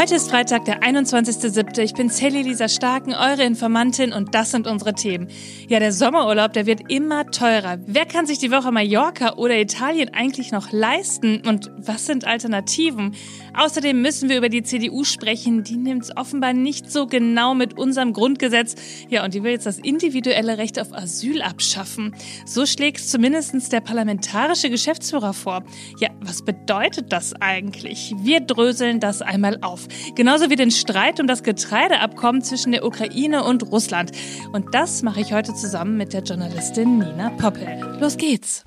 Heute ist Freitag, der 21.07. Ich bin Sally Lisa Starken, eure Informantin und das sind unsere Themen. Ja, der Sommerurlaub, der wird immer teurer. Wer kann sich die Woche Mallorca oder Italien eigentlich noch leisten und was sind Alternativen? Außerdem müssen wir über die CDU sprechen. Die nimmt es offenbar nicht so genau mit unserem Grundgesetz. Ja, und die will jetzt das individuelle Recht auf Asyl abschaffen. So schlägt zumindest der parlamentarische Geschäftsführer vor. Ja, was bedeutet das eigentlich? Wir dröseln das einmal auf. Genauso wie den Streit um das Getreideabkommen zwischen der Ukraine und Russland. Und das mache ich heute zusammen mit der Journalistin Nina Poppel. Los geht's!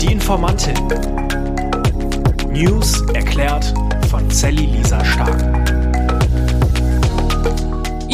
Die Informantin. News erklärt von Sally Lisa Stark.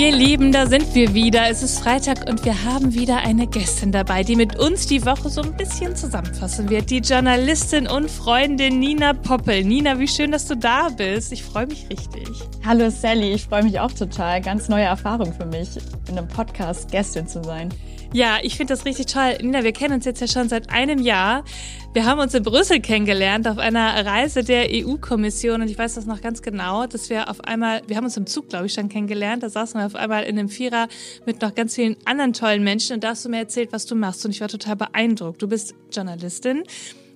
Ihr Lieben, da sind wir wieder. Es ist Freitag und wir haben wieder eine Gästin dabei, die mit uns die Woche so ein bisschen zusammenfassen wird. Die Journalistin und Freundin Nina Poppel. Nina, wie schön, dass du da bist. Ich freue mich richtig. Hallo Sally, ich freue mich auch total. Ganz neue Erfahrung für mich, in einem Podcast Gästin zu sein. Ja, ich finde das richtig toll. Nina, wir kennen uns jetzt ja schon seit einem Jahr. Wir haben uns in Brüssel kennengelernt auf einer Reise der EU-Kommission und ich weiß das noch ganz genau, dass wir auf einmal, wir haben uns im Zug, glaube ich, schon kennengelernt. Da saßen wir auf einmal in einem Vierer mit noch ganz vielen anderen tollen Menschen und da hast du mir erzählt, was du machst und ich war total beeindruckt. Du bist Journalistin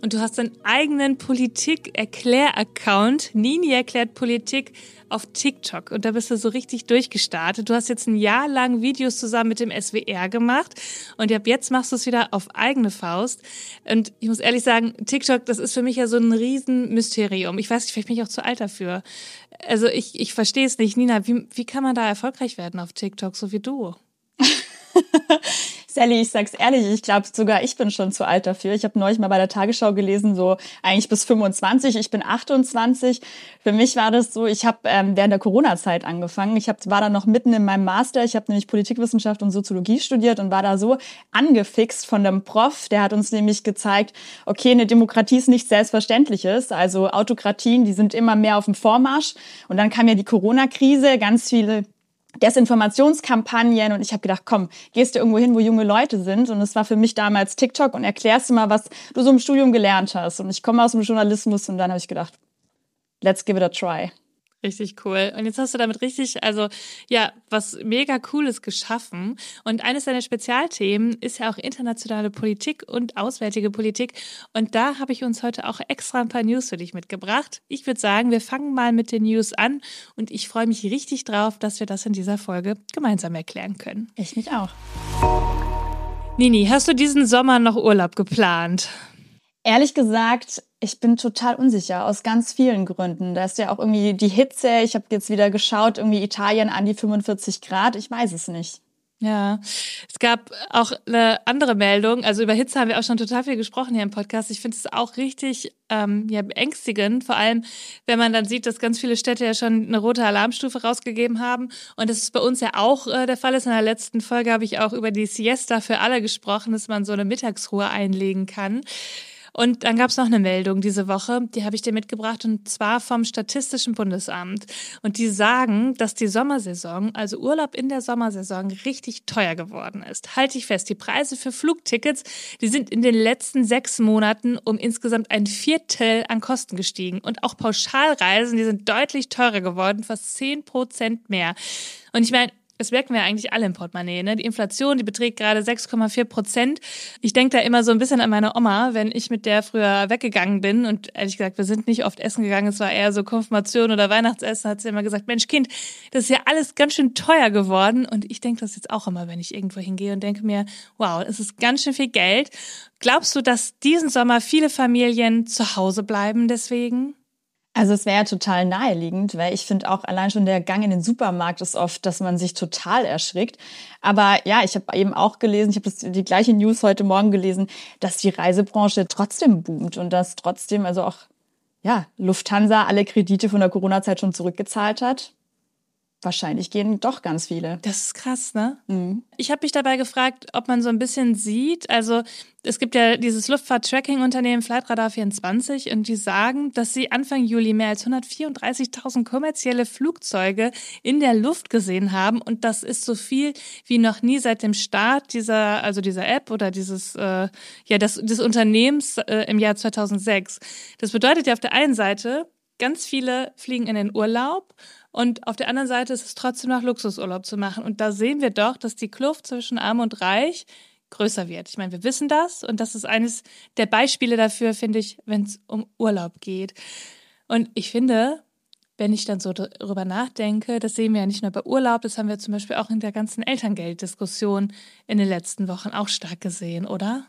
und du hast deinen eigenen Politik-Erklär-Account. Nini erklärt Politik auf TikTok und da bist du so richtig durchgestartet. Du hast jetzt ein Jahr lang Videos zusammen mit dem SWR gemacht und ab jetzt machst du es wieder auf eigene Faust. Und ich muss ehrlich sagen, TikTok, das ist für mich ja so ein Riesenmysterium. Ich weiß, ich vielleicht bin ich auch zu alt dafür. Also ich, ich verstehe es nicht. Nina, wie, wie kann man da erfolgreich werden auf TikTok, so wie du? Sally, ich sag's ehrlich, ich glaube sogar ich bin schon zu alt dafür. Ich habe neulich mal bei der Tagesschau gelesen, so eigentlich bis 25, ich bin 28. Für mich war das so, ich habe ähm, während der Corona-Zeit angefangen. Ich hab, war da noch mitten in meinem Master. Ich habe nämlich Politikwissenschaft und Soziologie studiert und war da so angefixt von dem Prof. Der hat uns nämlich gezeigt, okay, eine Demokratie ist nichts Selbstverständliches. Also Autokratien, die sind immer mehr auf dem Vormarsch. Und dann kam ja die Corona-Krise, ganz viele Desinformationskampagnen und ich habe gedacht, komm, gehst du irgendwo hin, wo junge Leute sind und es war für mich damals TikTok und erklärst du mal, was du so im Studium gelernt hast und ich komme aus dem Journalismus und dann habe ich gedacht, let's give it a try. Richtig cool. Und jetzt hast du damit richtig, also ja, was mega cooles geschaffen. Und eines deiner Spezialthemen ist ja auch internationale Politik und auswärtige Politik. Und da habe ich uns heute auch extra ein paar News für dich mitgebracht. Ich würde sagen, wir fangen mal mit den News an. Und ich freue mich richtig drauf, dass wir das in dieser Folge gemeinsam erklären können. Ich mich auch. Nini, hast du diesen Sommer noch Urlaub geplant? Ehrlich gesagt, ich bin total unsicher aus ganz vielen Gründen. Da ist ja auch irgendwie die Hitze. Ich habe jetzt wieder geschaut, irgendwie Italien an die 45 Grad. Ich weiß es nicht. Ja, es gab auch eine andere Meldung. Also über Hitze haben wir auch schon total viel gesprochen hier im Podcast. Ich finde es auch richtig ähm, ja, beängstigend, vor allem wenn man dann sieht, dass ganz viele Städte ja schon eine rote Alarmstufe rausgegeben haben. Und das ist bei uns ja auch äh, der Fall ist. In der letzten Folge habe ich auch über die Siesta für alle gesprochen, dass man so eine Mittagsruhe einlegen kann. Und dann gab es noch eine Meldung diese Woche, die habe ich dir mitgebracht, und zwar vom Statistischen Bundesamt. Und die sagen, dass die Sommersaison, also Urlaub in der Sommersaison, richtig teuer geworden ist. Halte ich fest, die Preise für Flugtickets, die sind in den letzten sechs Monaten um insgesamt ein Viertel an Kosten gestiegen. Und auch Pauschalreisen, die sind deutlich teurer geworden, fast zehn Prozent mehr. Und ich meine, das merken wir eigentlich alle im Portemonnaie. Ne? Die Inflation, die beträgt gerade 6,4 Prozent. Ich denke da immer so ein bisschen an meine Oma, wenn ich mit der früher weggegangen bin. Und ehrlich gesagt, wir sind nicht oft essen gegangen. Es war eher so Konfirmation oder Weihnachtsessen. Hat sie immer gesagt, Mensch, Kind, das ist ja alles ganz schön teuer geworden. Und ich denke das jetzt auch immer, wenn ich irgendwo hingehe und denke mir, wow, es ist ganz schön viel Geld. Glaubst du, dass diesen Sommer viele Familien zu Hause bleiben deswegen? Also es wäre ja total naheliegend, weil ich finde auch allein schon der Gang in den Supermarkt ist oft, dass man sich total erschrickt. Aber ja, ich habe eben auch gelesen, ich habe die gleiche News heute Morgen gelesen, dass die Reisebranche trotzdem boomt und dass trotzdem also auch ja Lufthansa alle Kredite von der Corona-Zeit schon zurückgezahlt hat wahrscheinlich gehen doch ganz viele. Das ist krass, ne? Mhm. Ich habe mich dabei gefragt, ob man so ein bisschen sieht, also es gibt ja dieses Luftfahrt-Tracking-Unternehmen Flightradar 24 und die sagen, dass sie Anfang Juli mehr als 134.000 kommerzielle Flugzeuge in der Luft gesehen haben und das ist so viel wie noch nie seit dem Start dieser, also dieser App oder dieses, äh, ja, des, des Unternehmens äh, im Jahr 2006. Das bedeutet ja auf der einen Seite, ganz viele fliegen in den Urlaub und auf der anderen Seite ist es trotzdem noch Luxusurlaub zu machen. Und da sehen wir doch, dass die Kluft zwischen Arm und Reich größer wird. Ich meine, wir wissen das und das ist eines der Beispiele dafür, finde ich, wenn es um Urlaub geht. Und ich finde, wenn ich dann so darüber nachdenke, das sehen wir ja nicht nur bei Urlaub, das haben wir zum Beispiel auch in der ganzen Elterngelddiskussion in den letzten Wochen auch stark gesehen, oder?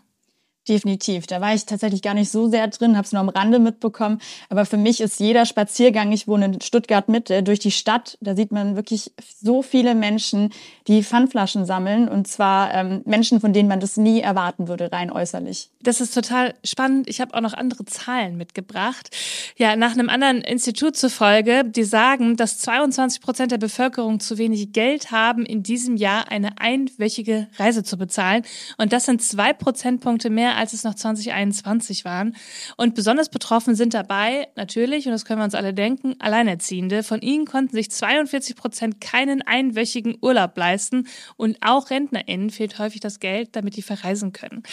Definitiv. Da war ich tatsächlich gar nicht so sehr drin, habe es nur am Rande mitbekommen. Aber für mich ist jeder Spaziergang, ich wohne in Stuttgart Mitte, durch die Stadt, da sieht man wirklich so viele Menschen, die Pfandflaschen sammeln. Und zwar ähm, Menschen, von denen man das nie erwarten würde, rein äußerlich. Das ist total spannend. Ich habe auch noch andere Zahlen mitgebracht. Ja, nach einem anderen Institut zufolge, die sagen, dass 22 Prozent der Bevölkerung zu wenig Geld haben, in diesem Jahr eine einwöchige Reise zu bezahlen. Und das sind zwei Prozentpunkte mehr als es noch 2021 waren. Und besonders betroffen sind dabei natürlich, und das können wir uns alle denken, Alleinerziehende. Von ihnen konnten sich 42 Prozent keinen einwöchigen Urlaub leisten und auch RentnerInnen fehlt häufig das Geld, damit die verreisen können.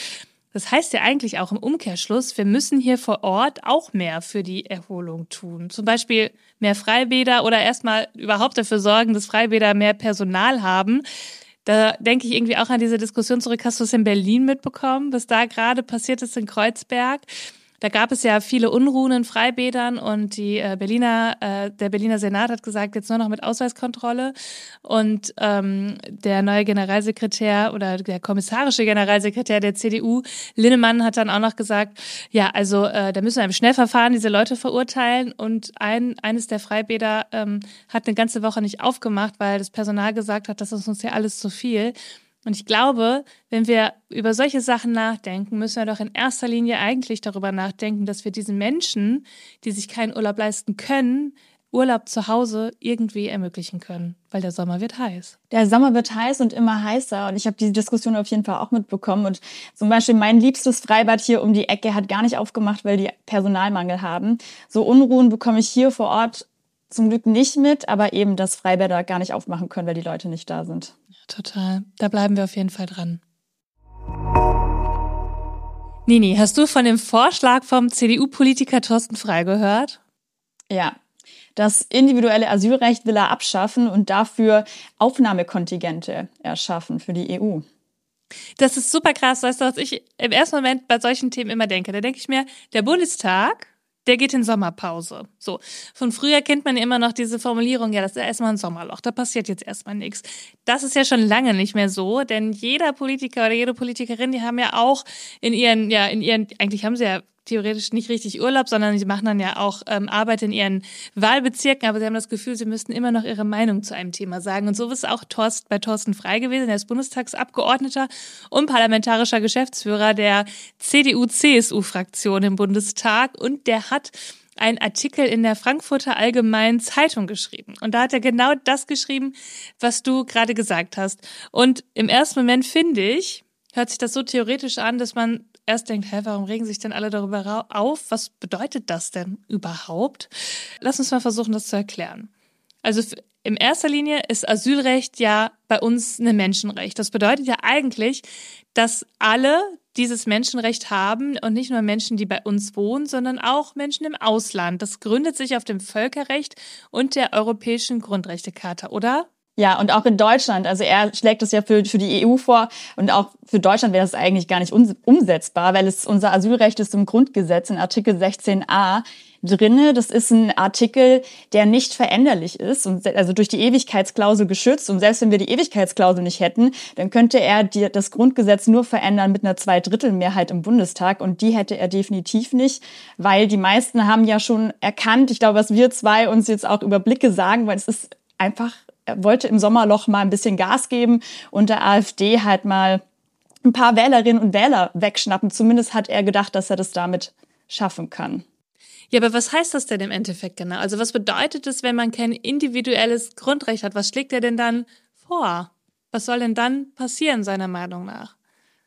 Das heißt ja eigentlich auch im Umkehrschluss, wir müssen hier vor Ort auch mehr für die Erholung tun. Zum Beispiel mehr Freibäder oder erstmal überhaupt dafür sorgen, dass Freibäder mehr Personal haben. Da denke ich irgendwie auch an diese Diskussion zurück. Hast du es in Berlin mitbekommen, was da gerade passiert ist in Kreuzberg? Da gab es ja viele Unruhen in Freibädern und die äh, Berliner, äh, der Berliner Senat hat gesagt, jetzt nur noch mit Ausweiskontrolle. Und ähm, der neue Generalsekretär oder der kommissarische Generalsekretär der CDU, Linnemann, hat dann auch noch gesagt, ja, also äh, da müssen wir im Schnellverfahren diese Leute verurteilen. Und ein, eines der Freibäder ähm, hat eine ganze Woche nicht aufgemacht, weil das Personal gesagt hat, das ist uns ja alles zu viel. Und ich glaube, wenn wir über solche Sachen nachdenken, müssen wir doch in erster Linie eigentlich darüber nachdenken, dass wir diesen Menschen, die sich keinen Urlaub leisten können, Urlaub zu Hause irgendwie ermöglichen können, weil der Sommer wird heiß. Der Sommer wird heiß und immer heißer und ich habe diese Diskussion auf jeden Fall auch mitbekommen und zum Beispiel mein liebstes Freibad hier um die Ecke hat gar nicht aufgemacht, weil die Personalmangel haben. So Unruhen bekomme ich hier vor Ort zum Glück nicht mit, aber eben, dass Freibäder gar nicht aufmachen können, weil die Leute nicht da sind. Ja, total. Da bleiben wir auf jeden Fall dran. Nini, hast du von dem Vorschlag vom CDU-Politiker Thorsten Frei gehört? Ja. Das individuelle Asylrecht will er abschaffen und dafür Aufnahmekontingente erschaffen für die EU. Das ist super krass. Weißt du, was ich im ersten Moment bei solchen Themen immer denke? Da denke ich mir, der Bundestag der geht in Sommerpause. So. Von früher kennt man immer noch diese Formulierung, ja, das ist erstmal ein Sommerloch, da passiert jetzt erstmal nichts. Das ist ja schon lange nicht mehr so, denn jeder Politiker oder jede Politikerin, die haben ja auch in ihren, ja, in ihren, eigentlich haben sie ja theoretisch nicht richtig Urlaub, sondern sie machen dann ja auch ähm, Arbeit in ihren Wahlbezirken, aber sie haben das Gefühl, sie müssten immer noch ihre Meinung zu einem Thema sagen. Und so ist auch Torst, bei Thorsten Frei gewesen. Er ist Bundestagsabgeordneter und parlamentarischer Geschäftsführer der CDU-CSU-Fraktion im Bundestag und der hat einen Artikel in der Frankfurter Allgemeinen Zeitung geschrieben. Und da hat er genau das geschrieben, was du gerade gesagt hast. Und im ersten Moment finde ich, hört sich das so theoretisch an, dass man erst denkt, hä, warum regen sich denn alle darüber auf? Was bedeutet das denn überhaupt? Lass uns mal versuchen, das zu erklären. Also in erster Linie ist Asylrecht ja bei uns ein Menschenrecht. Das bedeutet ja eigentlich, dass alle dieses Menschenrecht haben und nicht nur Menschen, die bei uns wohnen, sondern auch Menschen im Ausland. Das gründet sich auf dem Völkerrecht und der Europäischen Grundrechtecharta, oder? Ja, und auch in Deutschland. Also er schlägt es ja für, für die EU vor und auch für Deutschland wäre das eigentlich gar nicht umsetzbar, weil es unser Asylrecht ist im Grundgesetz in Artikel 16a drinne. Das ist ein Artikel, der nicht veränderlich ist und also durch die Ewigkeitsklausel geschützt. Und selbst wenn wir die Ewigkeitsklausel nicht hätten, dann könnte er die, das Grundgesetz nur verändern mit einer Zweidrittelmehrheit im Bundestag und die hätte er definitiv nicht, weil die meisten haben ja schon erkannt, ich glaube, was wir zwei uns jetzt auch über Blicke sagen, weil es ist einfach wollte im Sommerloch mal ein bisschen Gas geben und der AfD halt mal ein paar Wählerinnen und Wähler wegschnappen. Zumindest hat er gedacht, dass er das damit schaffen kann. Ja, aber was heißt das denn im Endeffekt genau? Also was bedeutet es, wenn man kein individuelles Grundrecht hat? Was schlägt er denn dann vor? Was soll denn dann passieren, seiner Meinung nach?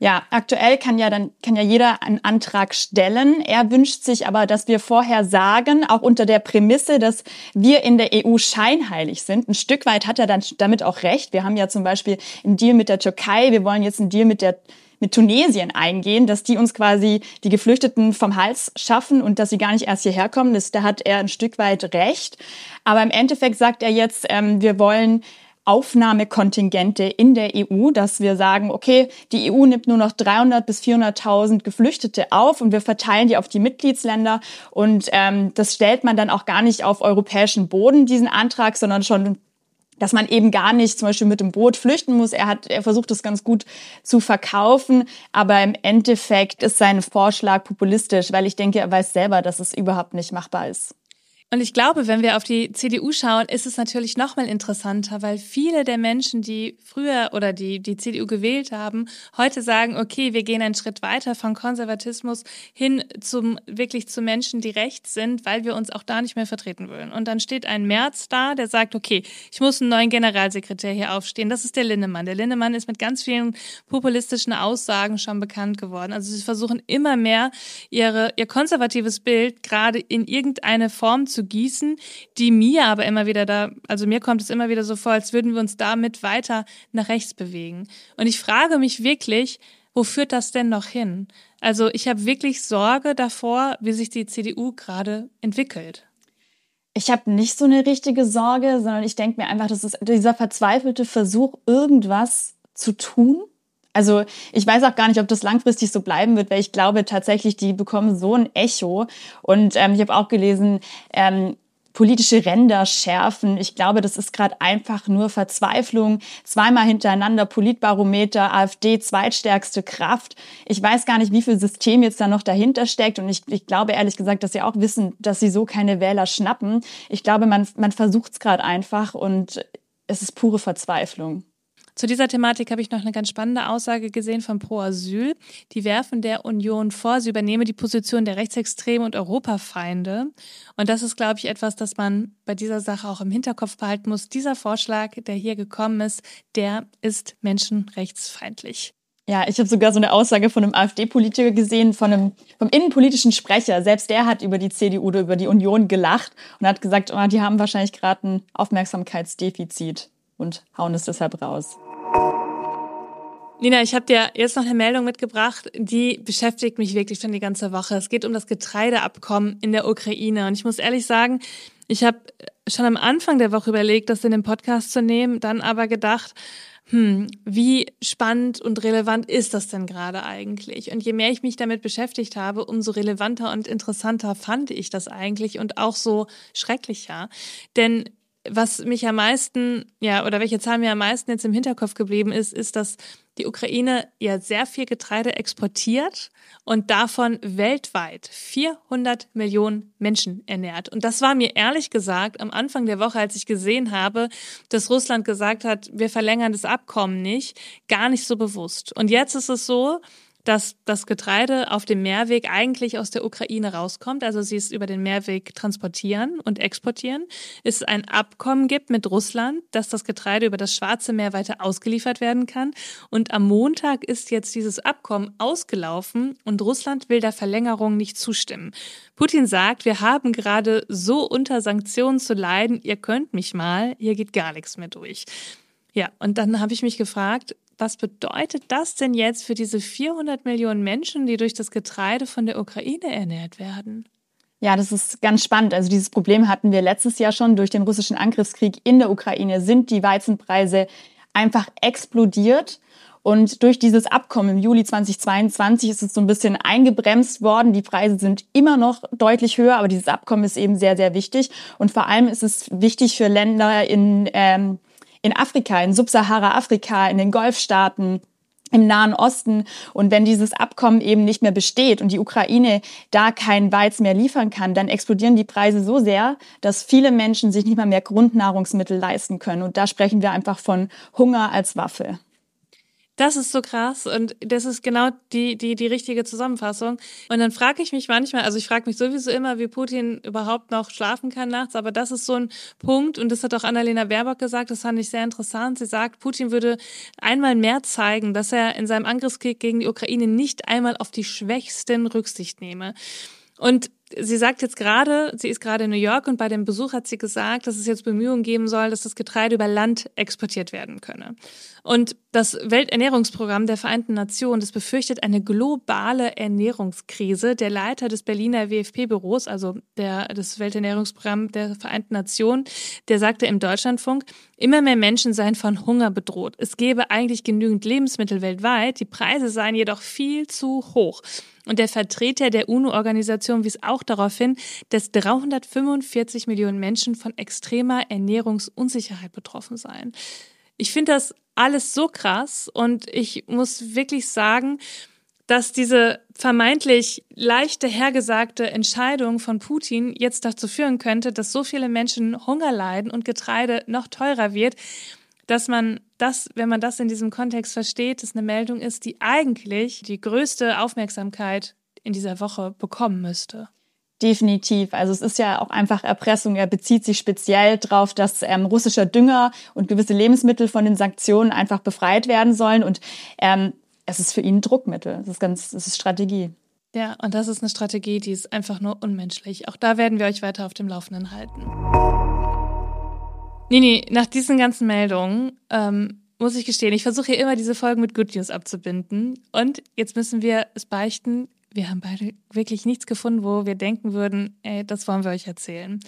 Ja, aktuell kann ja dann kann ja jeder einen Antrag stellen. Er wünscht sich aber, dass wir vorher sagen, auch unter der Prämisse, dass wir in der EU scheinheilig sind. Ein Stück weit hat er dann damit auch recht. Wir haben ja zum Beispiel einen Deal mit der Türkei. Wir wollen jetzt einen Deal mit der mit Tunesien eingehen, dass die uns quasi die Geflüchteten vom Hals schaffen und dass sie gar nicht erst hierher kommen. Das, da hat er ein Stück weit recht. Aber im Endeffekt sagt er jetzt, ähm, wir wollen Aufnahmekontingente in der EU, dass wir sagen, okay, die EU nimmt nur noch 300 bis 400.000 Geflüchtete auf und wir verteilen die auf die Mitgliedsländer und ähm, das stellt man dann auch gar nicht auf europäischen Boden, diesen Antrag, sondern schon dass man eben gar nicht zum Beispiel mit dem Boot flüchten muss. Er hat, er versucht das ganz gut zu verkaufen, aber im Endeffekt ist sein Vorschlag populistisch, weil ich denke, er weiß selber, dass es überhaupt nicht machbar ist. Und ich glaube, wenn wir auf die CDU schauen, ist es natürlich noch mal interessanter, weil viele der Menschen, die früher oder die die CDU gewählt haben, heute sagen, okay, wir gehen einen Schritt weiter von Konservatismus hin zum wirklich zu Menschen, die rechts sind, weil wir uns auch da nicht mehr vertreten wollen. Und dann steht ein Merz da, der sagt, okay, ich muss einen neuen Generalsekretär hier aufstehen. Das ist der Linnemann. Der Linnemann ist mit ganz vielen populistischen Aussagen schon bekannt geworden. Also sie versuchen immer mehr ihre ihr konservatives Bild gerade in irgendeine Form zu gießen, die mir aber immer wieder da, also mir kommt es immer wieder so vor, als würden wir uns damit weiter nach rechts bewegen. Und ich frage mich wirklich, wo führt das denn noch hin? Also ich habe wirklich Sorge davor, wie sich die CDU gerade entwickelt. Ich habe nicht so eine richtige Sorge, sondern ich denke mir einfach, das ist dieser verzweifelte Versuch, irgendwas zu tun, also ich weiß auch gar nicht, ob das langfristig so bleiben wird, weil ich glaube tatsächlich, die bekommen so ein Echo. Und ähm, ich habe auch gelesen, ähm, politische Ränder schärfen. Ich glaube, das ist gerade einfach nur Verzweiflung. Zweimal hintereinander Politbarometer, AfD zweitstärkste Kraft. Ich weiß gar nicht, wie viel System jetzt da noch dahinter steckt. Und ich, ich glaube ehrlich gesagt, dass sie auch wissen, dass sie so keine Wähler schnappen. Ich glaube, man, man versucht es gerade einfach und es ist pure Verzweiflung. Zu dieser Thematik habe ich noch eine ganz spannende Aussage gesehen von Pro Asyl. Die werfen der Union vor, sie übernehme die Position der Rechtsextremen und Europafeinde. Und das ist, glaube ich, etwas, das man bei dieser Sache auch im Hinterkopf behalten muss. Dieser Vorschlag, der hier gekommen ist, der ist menschenrechtsfeindlich. Ja, ich habe sogar so eine Aussage von einem AfD-Politiker gesehen, von einem vom innenpolitischen Sprecher. Selbst der hat über die CDU oder über die Union gelacht und hat gesagt, oh, die haben wahrscheinlich gerade ein Aufmerksamkeitsdefizit und hauen es deshalb raus. Nina, ich habe dir jetzt noch eine Meldung mitgebracht, die beschäftigt mich wirklich schon die ganze Woche. Es geht um das Getreideabkommen in der Ukraine. Und ich muss ehrlich sagen, ich habe schon am Anfang der Woche überlegt, das in den Podcast zu nehmen, dann aber gedacht, hm, wie spannend und relevant ist das denn gerade eigentlich? Und je mehr ich mich damit beschäftigt habe, umso relevanter und interessanter fand ich das eigentlich und auch so schrecklicher. Denn was mich am meisten, ja, oder welche Zahl mir am meisten jetzt im Hinterkopf geblieben ist, ist, dass die Ukraine ja sehr viel Getreide exportiert und davon weltweit 400 Millionen Menschen ernährt. Und das war mir ehrlich gesagt am Anfang der Woche, als ich gesehen habe, dass Russland gesagt hat, wir verlängern das Abkommen nicht, gar nicht so bewusst. Und jetzt ist es so, dass das Getreide auf dem Meerweg eigentlich aus der Ukraine rauskommt. Also sie es über den Meerweg transportieren und exportieren. Es ein Abkommen gibt mit Russland, dass das Getreide über das Schwarze Meer weiter ausgeliefert werden kann. Und am Montag ist jetzt dieses Abkommen ausgelaufen und Russland will der Verlängerung nicht zustimmen. Putin sagt, wir haben gerade so unter Sanktionen zu leiden, ihr könnt mich mal, hier geht gar nichts mehr durch. Ja, und dann habe ich mich gefragt, was bedeutet das denn jetzt für diese 400 Millionen Menschen, die durch das Getreide von der Ukraine ernährt werden? Ja, das ist ganz spannend. Also dieses Problem hatten wir letztes Jahr schon durch den russischen Angriffskrieg in der Ukraine. Sind die Weizenpreise einfach explodiert? Und durch dieses Abkommen im Juli 2022 ist es so ein bisschen eingebremst worden. Die Preise sind immer noch deutlich höher, aber dieses Abkommen ist eben sehr, sehr wichtig. Und vor allem ist es wichtig für Länder in ähm, in Afrika, in Subsahara-Afrika, in den Golfstaaten, im Nahen Osten. Und wenn dieses Abkommen eben nicht mehr besteht und die Ukraine da kein Weiz mehr liefern kann, dann explodieren die Preise so sehr, dass viele Menschen sich nicht mal mehr Grundnahrungsmittel leisten können. Und da sprechen wir einfach von Hunger als Waffe. Das ist so krass und das ist genau die, die, die richtige Zusammenfassung. Und dann frage ich mich manchmal, also ich frage mich sowieso immer, wie Putin überhaupt noch schlafen kann nachts, aber das ist so ein Punkt und das hat auch Annalena Baerbock gesagt, das fand ich sehr interessant. Sie sagt, Putin würde einmal mehr zeigen, dass er in seinem Angriffskrieg gegen die Ukraine nicht einmal auf die Schwächsten Rücksicht nehme. Und sie sagt jetzt gerade, sie ist gerade in New York und bei dem Besuch hat sie gesagt, dass es jetzt Bemühungen geben soll, dass das Getreide über Land exportiert werden könne. Und Das Welternährungsprogramm der Vereinten Nationen, das befürchtet eine globale Ernährungskrise. Der Leiter des Berliner WFP-Büros, also der, das Welternährungsprogramm der Vereinten Nationen, der sagte im Deutschlandfunk, immer mehr Menschen seien von Hunger bedroht. Es gäbe eigentlich genügend Lebensmittel weltweit, die Preise seien jedoch viel zu hoch. Und der Vertreter der UNO-Organisation wies auch darauf hin, dass 345 Millionen Menschen von extremer Ernährungsunsicherheit betroffen seien. Ich finde das alles so krass und ich muss wirklich sagen, dass diese vermeintlich leichte hergesagte Entscheidung von Putin jetzt dazu führen könnte, dass so viele Menschen Hunger leiden und Getreide noch teurer wird, dass man das, wenn man das in diesem Kontext versteht, dass eine Meldung ist, die eigentlich die größte Aufmerksamkeit in dieser Woche bekommen müsste. Definitiv. Also es ist ja auch einfach Erpressung. Er bezieht sich speziell darauf, dass ähm, russischer Dünger und gewisse Lebensmittel von den Sanktionen einfach befreit werden sollen. Und ähm, es ist für ihn Druckmittel. Das ist ganz, das ist Strategie. Ja, und das ist eine Strategie, die ist einfach nur unmenschlich. Auch da werden wir euch weiter auf dem Laufenden halten. Nini, nach diesen ganzen Meldungen ähm, muss ich gestehen, ich versuche hier immer diese Folgen mit Good News abzubinden. Und jetzt müssen wir es beichten, wir haben beide wirklich nichts gefunden, wo wir denken würden, ey, das wollen wir euch erzählen.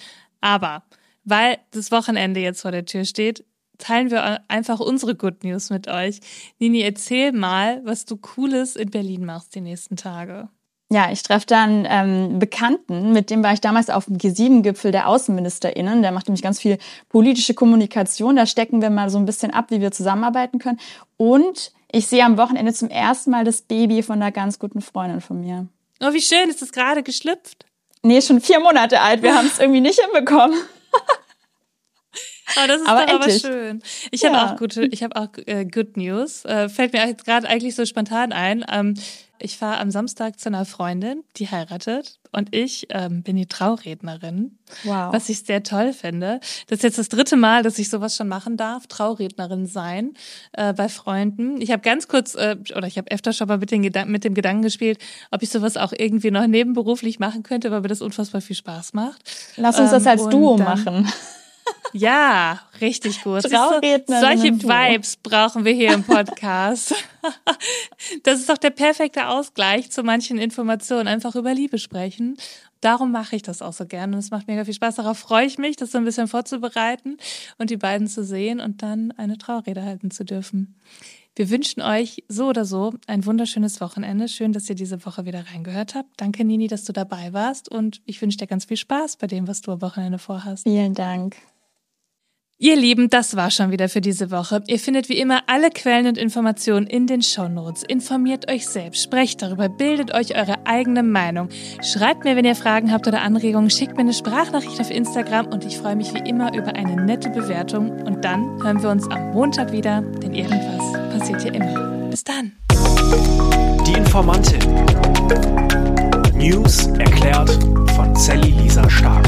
Aber weil das Wochenende jetzt vor der Tür steht, teilen wir einfach unsere Good News mit euch. Nini, erzähl mal, was du Cooles in Berlin machst die nächsten Tage. Ja, ich treffe dann ähm, Bekannten, mit dem war ich damals auf dem G7-Gipfel der AußenministerInnen. Der macht nämlich ganz viel politische Kommunikation. Da stecken wir mal so ein bisschen ab, wie wir zusammenarbeiten können. Und ich sehe am Wochenende zum ersten Mal das Baby von einer ganz guten Freundin von mir. Oh, wie schön, ist das gerade geschlüpft? Nee, schon vier Monate alt. Wir haben es irgendwie nicht hinbekommen. Oh, das ist aber, doch aber schön. Ich ja. habe auch gute, ich habe auch äh, Good News. Äh, fällt mir gerade eigentlich so spontan ein. Ähm, ich fahre am Samstag zu einer Freundin, die heiratet und ich ähm, bin die Traurednerin, wow. was ich sehr toll finde. Das ist jetzt das dritte Mal, dass ich sowas schon machen darf, Traurednerin sein äh, bei Freunden. Ich habe ganz kurz, äh, oder ich habe öfter schon mal mit, den Gedan mit dem Gedanken gespielt, ob ich sowas auch irgendwie noch nebenberuflich machen könnte, weil mir das unfassbar viel Spaß macht. Lass uns ähm, das als Duo dann, machen. Ja, richtig gut. Solche Vibes brauchen wir hier im Podcast. Das ist doch der perfekte Ausgleich zu manchen Informationen. Einfach über Liebe sprechen. Darum mache ich das auch so gerne und es macht mega viel Spaß. Darauf freue ich mich, das so ein bisschen vorzubereiten und die beiden zu sehen und dann eine Traurede halten zu dürfen. Wir wünschen euch so oder so ein wunderschönes Wochenende. Schön, dass ihr diese Woche wieder reingehört habt. Danke, Nini, dass du dabei warst und ich wünsche dir ganz viel Spaß bei dem, was du am Wochenende vorhast. Vielen Dank. Ihr Lieben, das war schon wieder für diese Woche. Ihr findet wie immer alle Quellen und Informationen in den Shownotes. Informiert euch selbst, sprecht darüber, bildet euch eure eigene Meinung. Schreibt mir, wenn ihr Fragen habt oder Anregungen, schickt mir eine Sprachnachricht auf Instagram und ich freue mich wie immer über eine nette Bewertung. Und dann hören wir uns am Montag wieder, denn irgendwas passiert hier immer. Bis dann. Die Informantin. News erklärt von Sally Lisa Stark.